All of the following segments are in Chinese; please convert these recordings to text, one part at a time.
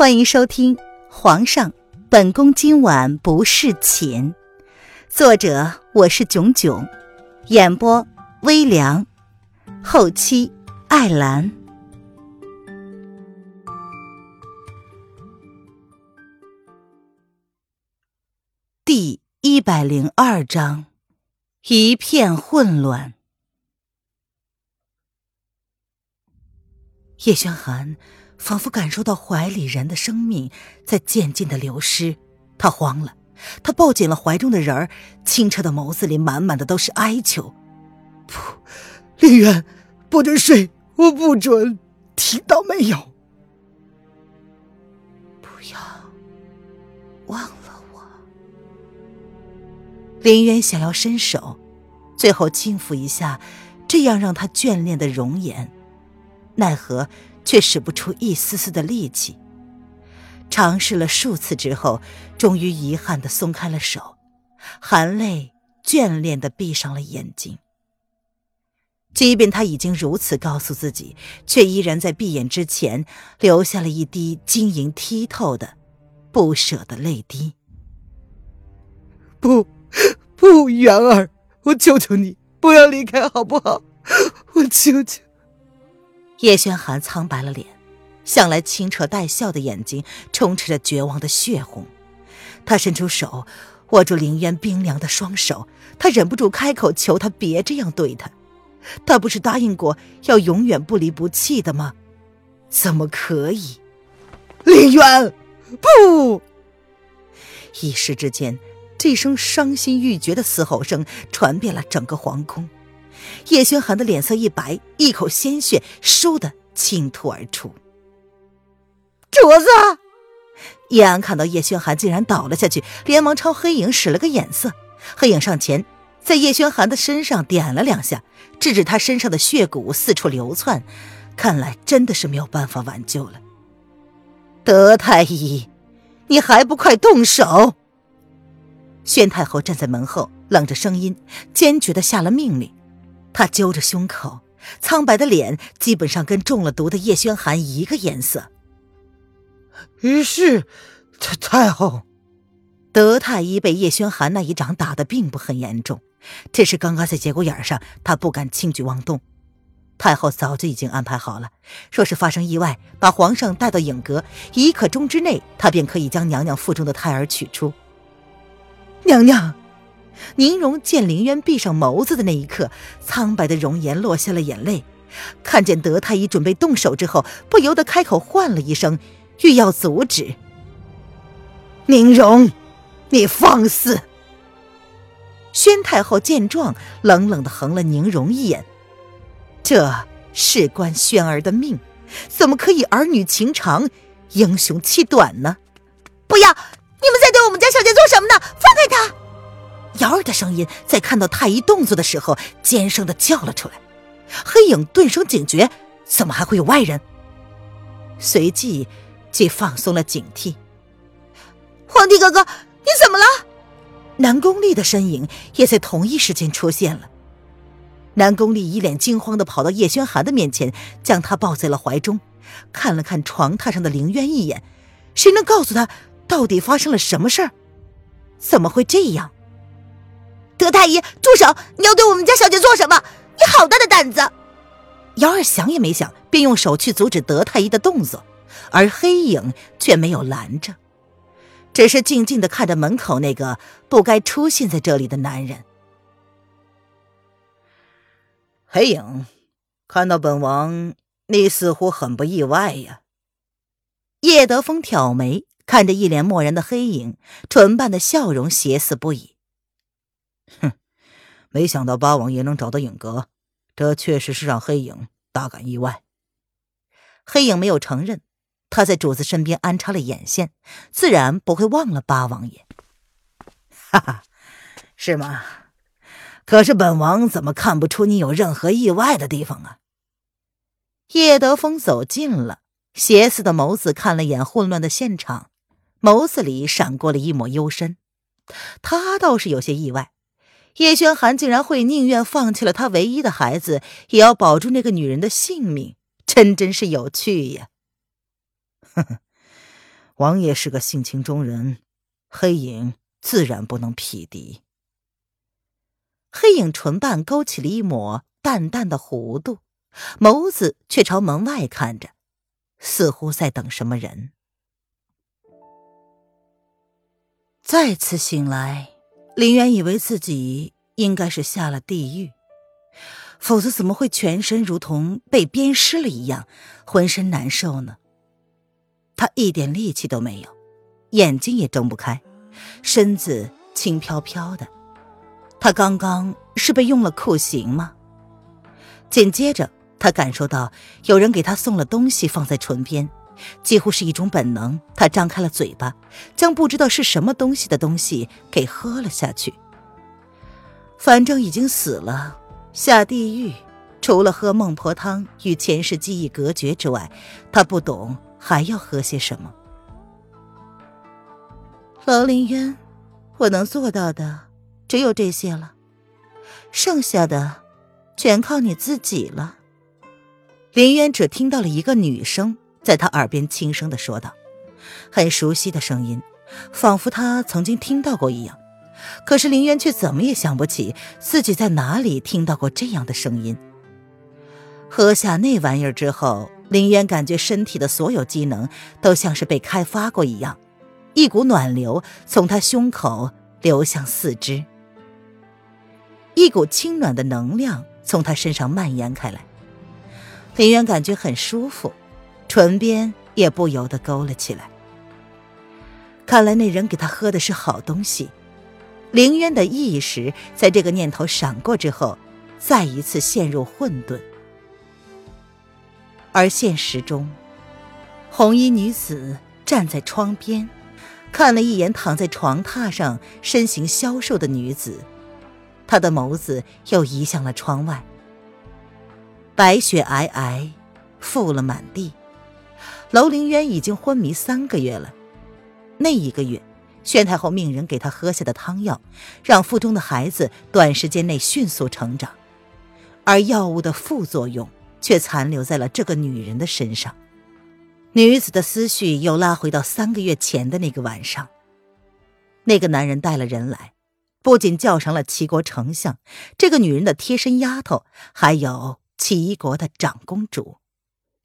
欢迎收听《皇上，本宫今晚不侍寝》，作者我是囧囧，演播微凉，后期艾兰。第一百零二章，一片混乱。叶轩寒。仿佛感受到怀里人的生命在渐渐的流失，他慌了，他抱紧了怀中的人儿，清澈的眸子里满满的都是哀求。不，林渊，不准睡，我不准，听到没有？不要忘了我。林渊想要伸手，最后轻抚一下这样让他眷恋的容颜，奈何。却使不出一丝丝的力气。尝试了数次之后，终于遗憾的松开了手，含泪眷恋的闭上了眼睛。即便他已经如此告诉自己，却依然在闭眼之前留下了一滴晶莹剔透的不舍的泪滴。不，不，元儿，我求求你不要离开，好不好？我求求。叶轩寒苍白了脸，向来清澈带笑的眼睛充斥着绝望的血红。他伸出手，握住林渊冰凉的双手，他忍不住开口求他别这样对他。他不是答应过要永远不离不弃的吗？怎么可以？林渊，不！一时之间，这声伤心欲绝的嘶吼声传遍了整个皇宫。叶轩寒的脸色一白，一口鲜血倏地倾吐而出。主子，叶安看到叶轩寒竟然倒了下去，连忙朝黑影使了个眼色。黑影上前，在叶轩寒的身上点了两下，制止他身上的血骨四处流窜。看来真的是没有办法挽救了。德太医，你还不快动手！宣太后站在门后，冷着声音，坚决的下了命令。他揪着胸口，苍白的脸基本上跟中了毒的叶轩寒一个颜色。于是，太太后，德太医被叶轩寒那一掌打得并不很严重，只是刚刚在节骨眼上，他不敢轻举妄动。太后早就已经安排好了，若是发生意外，把皇上带到影阁，一刻钟之内，他便可以将娘娘腹中的胎儿取出。娘娘。宁荣见林渊闭上眸子的那一刻，苍白的容颜落下了眼泪。看见德太医准备动手之后，不由得开口唤了一声，欲要阻止。宁荣，你放肆！宣太后见状，冷冷的横了宁荣一眼。这事关宣儿的命，怎么可以儿女情长，英雄气短呢？不要！你们在对我们家小姐做什么呢？瑶儿的声音在看到太医动作的时候尖声的叫了出来，黑影顿生警觉，怎么还会有外人？随即，即放松了警惕。皇帝哥哥，你怎么了？南宫丽的身影也在同一时间出现了。南宫丽一脸惊慌的跑到叶轩寒的面前，将他抱在了怀中，看了看床榻上的凌渊一眼，谁能告诉他到底发生了什么事儿？怎么会这样？德太医，住手！你要对我们家小姐做什么？你好大的胆子！瑶儿想也没想，便用手去阻止德太医的动作，而黑影却没有拦着，只是静静的看着门口那个不该出现在这里的男人。黑影，看到本王，你似乎很不意外呀。叶德风挑眉，看着一脸漠然的黑影，唇瓣的笑容邪肆不已。哼，没想到八王爷能找到影阁，这确实是让黑影大感意外。黑影没有承认，他在主子身边安插了眼线，自然不会忘了八王爷。哈哈，是吗？可是本王怎么看不出你有任何意外的地方啊？叶德风走近了，邪肆的眸子看了眼混乱的现场，眸子里闪过了一抹幽深。他倒是有些意外。叶轩寒竟然会宁愿放弃了他唯一的孩子，也要保住那个女人的性命，真真是有趣呀！呵呵，王爷是个性情中人，黑影自然不能匹敌。黑影唇瓣勾起了一抹淡淡的弧度，眸子却朝门外看着，似乎在等什么人。再次醒来，林渊以为自己应该是下了地狱，否则怎么会全身如同被鞭尸了一样，浑身难受呢？他一点力气都没有，眼睛也睁不开，身子轻飘飘的。他刚刚是被用了酷刑吗？紧接着，他感受到有人给他送了东西放在唇边，几乎是一种本能。他张开了嘴巴，将不知道是什么东西的东西给喝了下去。反正已经死了，下地狱除了喝孟婆汤与前世记忆隔绝之外，他不懂还要喝些什么。楼凌渊，我能做到的。只有这些了，剩下的全靠你自己了。林渊只听到了一个女声在他耳边轻声的说道，很熟悉的声音，仿佛他曾经听到过一样。可是林渊却怎么也想不起自己在哪里听到过这样的声音。喝下那玩意儿之后，林渊感觉身体的所有机能都像是被开发过一样，一股暖流从他胸口流向四肢。一股清暖的能量从他身上蔓延开来，林渊感觉很舒服，唇边也不由得勾了起来。看来那人给他喝的是好东西。凌渊的意识在这个念头闪过之后，再一次陷入混沌。而现实中，红衣女子站在窗边，看了一眼躺在床榻上身形消瘦的女子。她的眸子又移向了窗外。白雪皑皑，覆了满地。楼凌渊已经昏迷三个月了。那一个月，宣太后命人给他喝下的汤药，让腹中的孩子短时间内迅速成长，而药物的副作用却残留在了这个女人的身上。女子的思绪又拉回到三个月前的那个晚上。那个男人带了人来。不仅叫上了齐国丞相，这个女人的贴身丫头，还有齐国的长公主，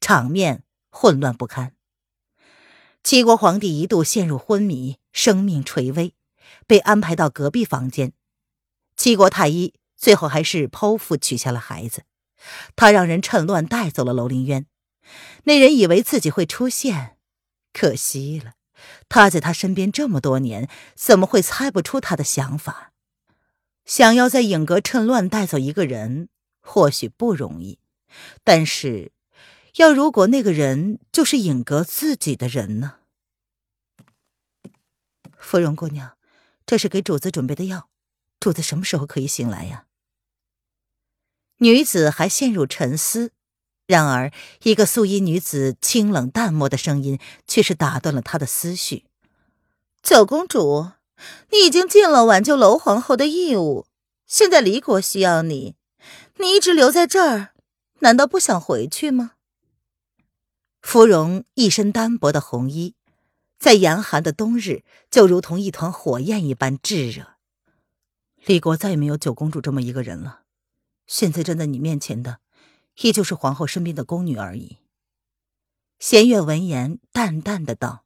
场面混乱不堪。齐国皇帝一度陷入昏迷，生命垂危，被安排到隔壁房间。齐国太医最后还是剖腹取下了孩子，他让人趁乱带走了楼凌渊。那人以为自己会出现，可惜了。他在他身边这么多年，怎么会猜不出他的想法？想要在影阁趁乱带走一个人，或许不容易，但是，要如果那个人就是影阁自己的人呢？芙蓉姑娘，这是给主子准备的药，主子什么时候可以醒来呀？女子还陷入沉思。然而，一个素衣女子清冷淡漠的声音却是打断了他的思绪：“九公主，你已经尽了挽救楼皇后的义务，现在离国需要你，你一直留在这儿，难道不想回去吗？”芙蓉一身单薄的红衣，在严寒的冬日就如同一团火焰一般炙热。李国再也没有九公主这么一个人了，现在站在你面前的。依旧是皇后身边的宫女而已。弦月闻言，淡淡的道：“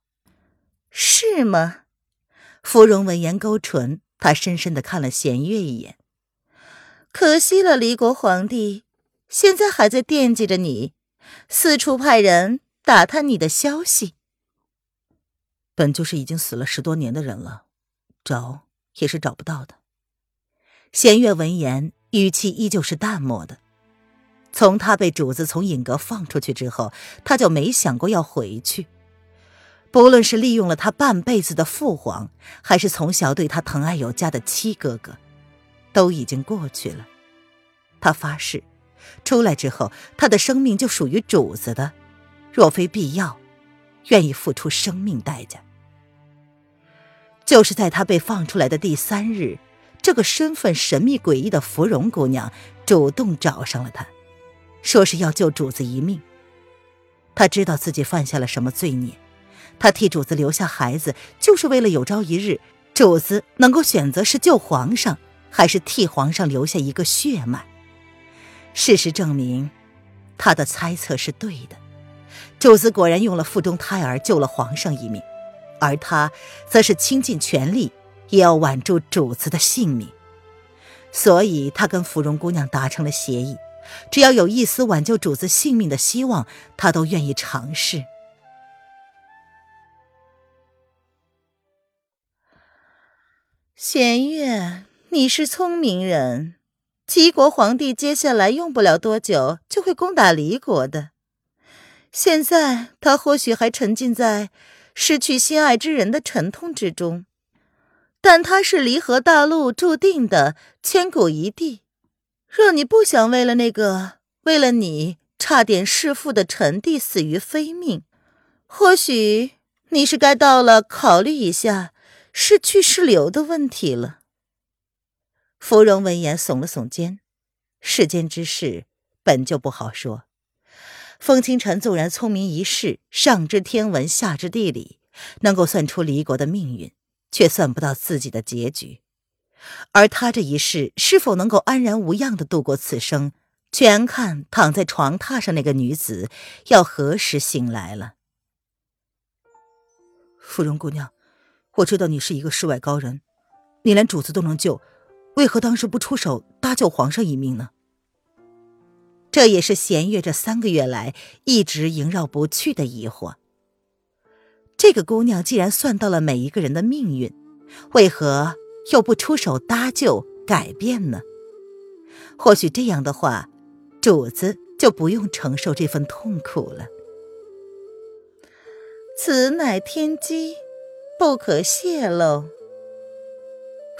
是吗？”芙蓉闻言勾唇，她深深的看了弦月一眼。可惜了，离国皇帝现在还在惦记着你，四处派人打探你的消息。本就是已经死了十多年的人了，找也是找不到的。弦月闻言，语气依旧是淡漠的。从他被主子从隐阁放出去之后，他就没想过要回去。不论是利用了他半辈子的父皇，还是从小对他疼爱有加的七哥哥，都已经过去了。他发誓，出来之后，他的生命就属于主子的。若非必要，愿意付出生命代价。就是在他被放出来的第三日，这个身份神秘诡异的芙蓉姑娘主动找上了他。说是要救主子一命。他知道自己犯下了什么罪孽，他替主子留下孩子，就是为了有朝一日，主子能够选择是救皇上，还是替皇上留下一个血脉。事实证明，他的猜测是对的。主子果然用了腹中胎儿救了皇上一命，而他则是倾尽全力也要挽住主子的性命。所以，他跟芙蓉姑娘达成了协议，只要有一丝挽救主子性命的希望，他都愿意尝试。弦月，你是聪明人。齐国皇帝接下来用不了多久就会攻打离国的。现在他或许还沉浸在失去心爱之人的沉痛之中，但他是离合大陆注定的千古一帝。若你不想为了那个为了你差点弑父的臣弟死于非命，或许你是该到了考虑一下。是去是留的问题了。芙蓉闻言耸了耸肩，世间之事本就不好说。风清晨纵然聪明一世，上知天文，下知地理，能够算出离国的命运，却算不到自己的结局。而他这一世是否能够安然无恙的度过此生，全看躺在床榻上那个女子要何时醒来了。芙蓉姑娘。我知道你是一个世外高人，你连主子都能救，为何当时不出手搭救皇上一命呢？这也是弦月这三个月来一直萦绕不去的疑惑。这个姑娘既然算到了每一个人的命运，为何又不出手搭救改变呢？或许这样的话，主子就不用承受这份痛苦了。此乃天机。不可泄露。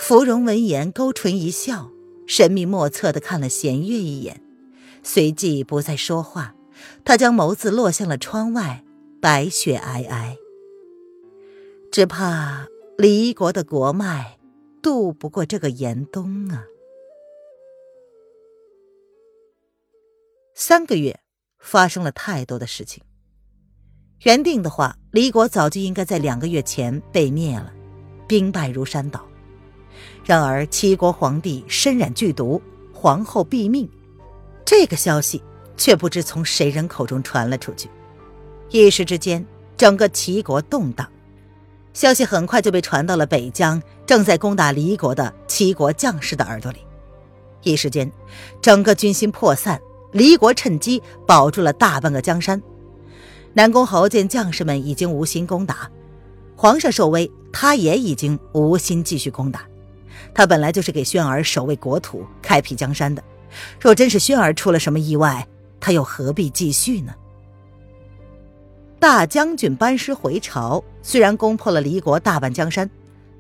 芙蓉闻言，勾唇一笑，神秘莫测的看了弦月一眼，随即不再说话。他将眸子落向了窗外，白雪皑皑。只怕离国的国脉渡不过这个严冬啊！三个月发生了太多的事情。原定的话，离国早就应该在两个月前被灭了，兵败如山倒。然而齐国皇帝身染剧毒，皇后毙命，这个消息却不知从谁人口中传了出去，一时之间，整个齐国动荡。消息很快就被传到了北疆正在攻打离国的齐国将士的耳朵里，一时间，整个军心破散，离国趁机保住了大半个江山。南宫侯见将士们已经无心攻打，皇上受威，他也已经无心继续攻打。他本来就是给轩儿守卫国土、开辟江山的，若真是轩儿出了什么意外，他又何必继续呢？大将军班师回朝，虽然攻破了离国大半江山，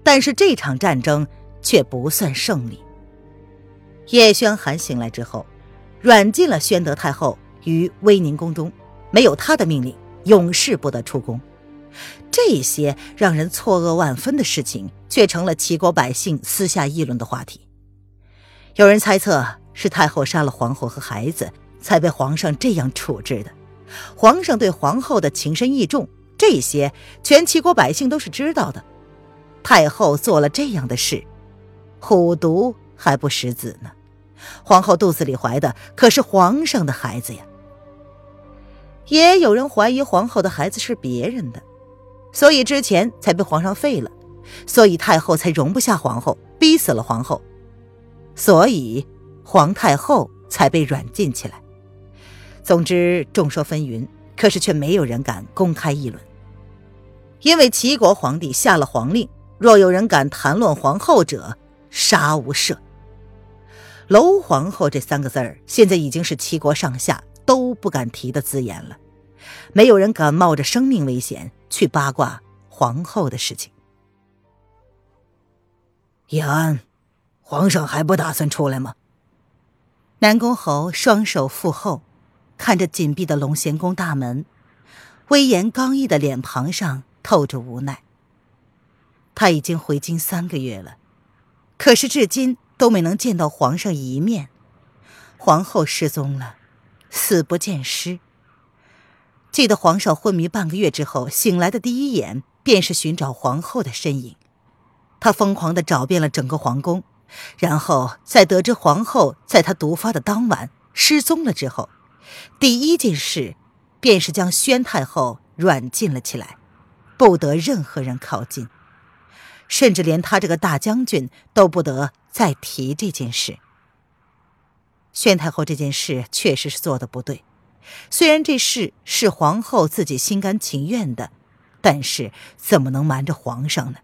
但是这场战争却不算胜利。叶宣寒醒来之后，软禁了宣德太后于威宁宫中，没有他的命令。永世不得出宫，这些让人错愕万分的事情，却成了齐国百姓私下议论的话题。有人猜测是太后杀了皇后和孩子，才被皇上这样处置的。皇上对皇后的情深意重，这些全齐国百姓都是知道的。太后做了这样的事，虎毒还不食子呢。皇后肚子里怀的可是皇上的孩子呀。也有人怀疑皇后的孩子是别人的，所以之前才被皇上废了，所以太后才容不下皇后，逼死了皇后，所以皇太后才被软禁起来。总之众说纷纭，可是却没有人敢公开议论，因为齐国皇帝下了皇令，若有人敢谈论皇后者，杀无赦。楼皇后这三个字儿，现在已经是齐国上下都不敢提的字眼了。没有人敢冒着生命危险去八卦皇后的事情。叶安，皇上还不打算出来吗？南宫侯双手负后，看着紧闭的龙贤宫大门，威严刚毅的脸庞上透着无奈。他已经回京三个月了，可是至今都没能见到皇上一面。皇后失踪了，死不见尸。记得皇上昏迷半个月之后醒来的第一眼，便是寻找皇后的身影。他疯狂地找遍了整个皇宫，然后在得知皇后在他毒发的当晚失踪了之后，第一件事便是将宣太后软禁了起来，不得任何人靠近，甚至连他这个大将军都不得再提这件事。宣太后这件事确实是做的不对。虽然这事是皇后自己心甘情愿的，但是怎么能瞒着皇上呢？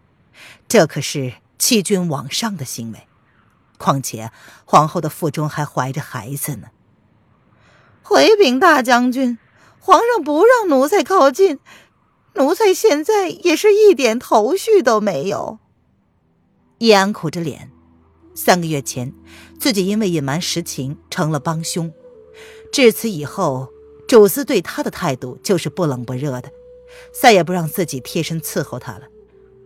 这可是欺君罔上的行为。况且皇后的腹中还怀着孩子呢。回禀大将军，皇上不让奴才靠近，奴才现在也是一点头绪都没有。叶安苦着脸，三个月前自己因为隐瞒实情成了帮凶。至此以后，主子对他的态度就是不冷不热的，再也不让自己贴身伺候他了。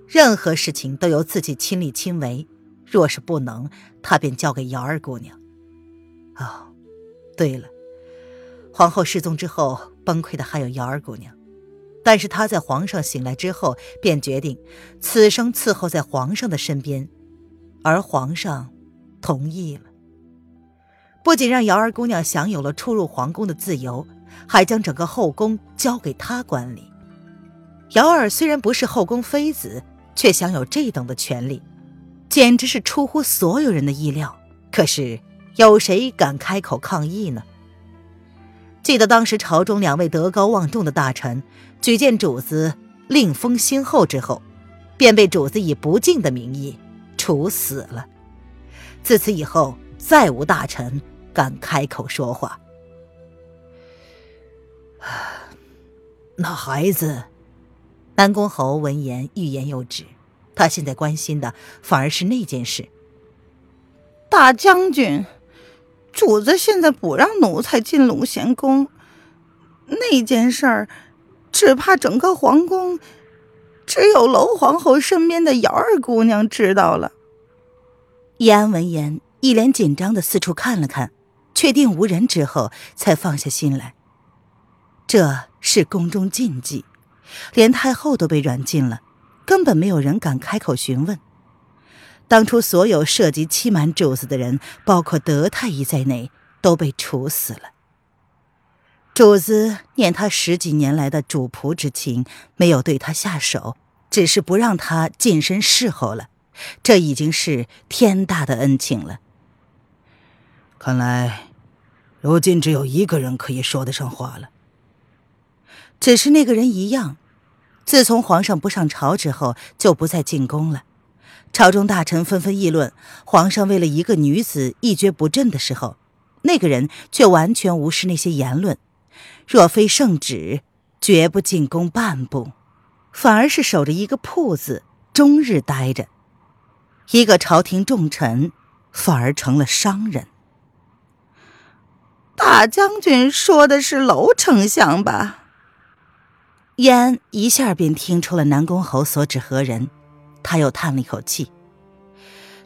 任何事情都由自己亲力亲为，若是不能，他便交给瑶儿姑娘。哦，对了，皇后失踪之后，崩溃的还有瑶儿姑娘，但是她在皇上醒来之后，便决定此生伺候在皇上的身边，而皇上同意了。不仅让瑶儿姑娘享有了出入皇宫的自由，还将整个后宫交给她管理。瑶儿虽然不是后宫妃子，却享有这等的权利，简直是出乎所有人的意料。可是有谁敢开口抗议呢？记得当时朝中两位德高望重的大臣举荐主子令封新后之后，便被主子以不敬的名义处死了。自此以后，再无大臣。敢开口说话？那孩子，南宫侯闻言欲言又止。他现在关心的反而是那件事。大将军，主子现在不让奴才进龙贤宫，那件事儿，只怕整个皇宫只有楼皇后身边的姚二姑娘知道了。易安闻言，一脸紧张的四处看了看。确定无人之后，才放下心来。这是宫中禁忌，连太后都被软禁了，根本没有人敢开口询问。当初所有涉及欺瞒主子的人，包括德太医在内，都被处死了。主子念他十几年来的主仆之情，没有对他下手，只是不让他近身侍候了，这已经是天大的恩情了。看来，如今只有一个人可以说得上话了。只是那个人一样，自从皇上不上朝之后，就不再进宫了。朝中大臣纷纷议论，皇上为了一个女子一蹶不振的时候，那个人却完全无视那些言论。若非圣旨，绝不进宫半步，反而是守着一个铺子，终日待着。一个朝廷重臣，反而成了商人。大将军说的是娄丞相吧？燕一下便听出了南宫侯所指何人，他又叹了一口气。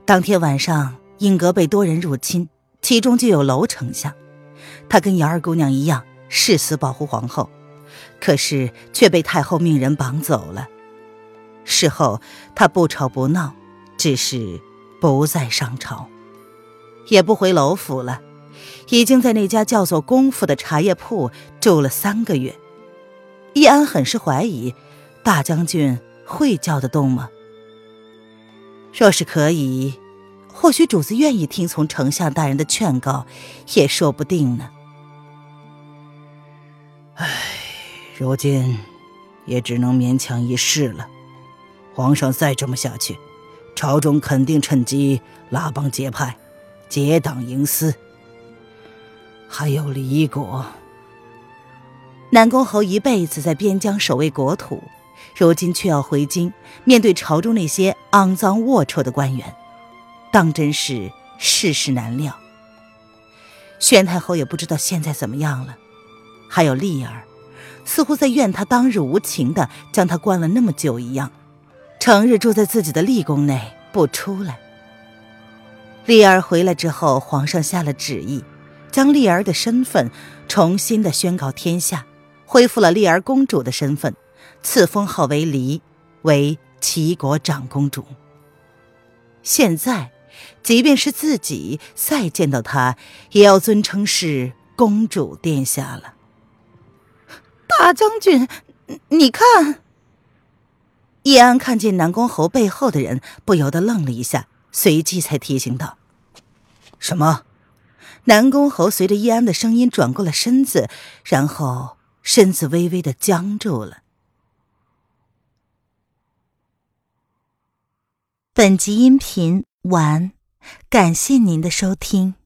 当天晚上，英阁被多人入侵，其中就有娄丞相。他跟瑶儿姑娘一样，誓死保护皇后，可是却被太后命人绑走了。事后，他不吵不闹，只是不再上朝，也不回娄府了。已经在那家叫做“功夫”的茶叶铺住了三个月，易安很是怀疑，大将军会叫得动吗？若是可以，或许主子愿意听从丞相大人的劝告，也说不定呢。唉，如今也只能勉强一试了。皇上再这么下去，朝中肯定趁机拉帮结派，结党营私。还有李国，南宫侯一辈子在边疆守卫国土，如今却要回京面对朝中那些肮脏龌龊的官员，当真是世事难料。宣太后也不知道现在怎么样了，还有丽儿，似乎在怨他当日无情的将她关了那么久一样，成日住在自己的丽宫内不出来。丽儿回来之后，皇上下了旨意。将丽儿的身份重新的宣告天下，恢复了丽儿公主的身份，赐封号为离，为齐国长公主。现在，即便是自己再见到她，也要尊称是公主殿下了。大将军，你看。易安看见南宫侯背后的人，不由得愣了一下，随即才提醒道：“什么？”南宫侯随着易安的声音转过了身子，然后身子微微的僵住了。本集音频完，感谢您的收听。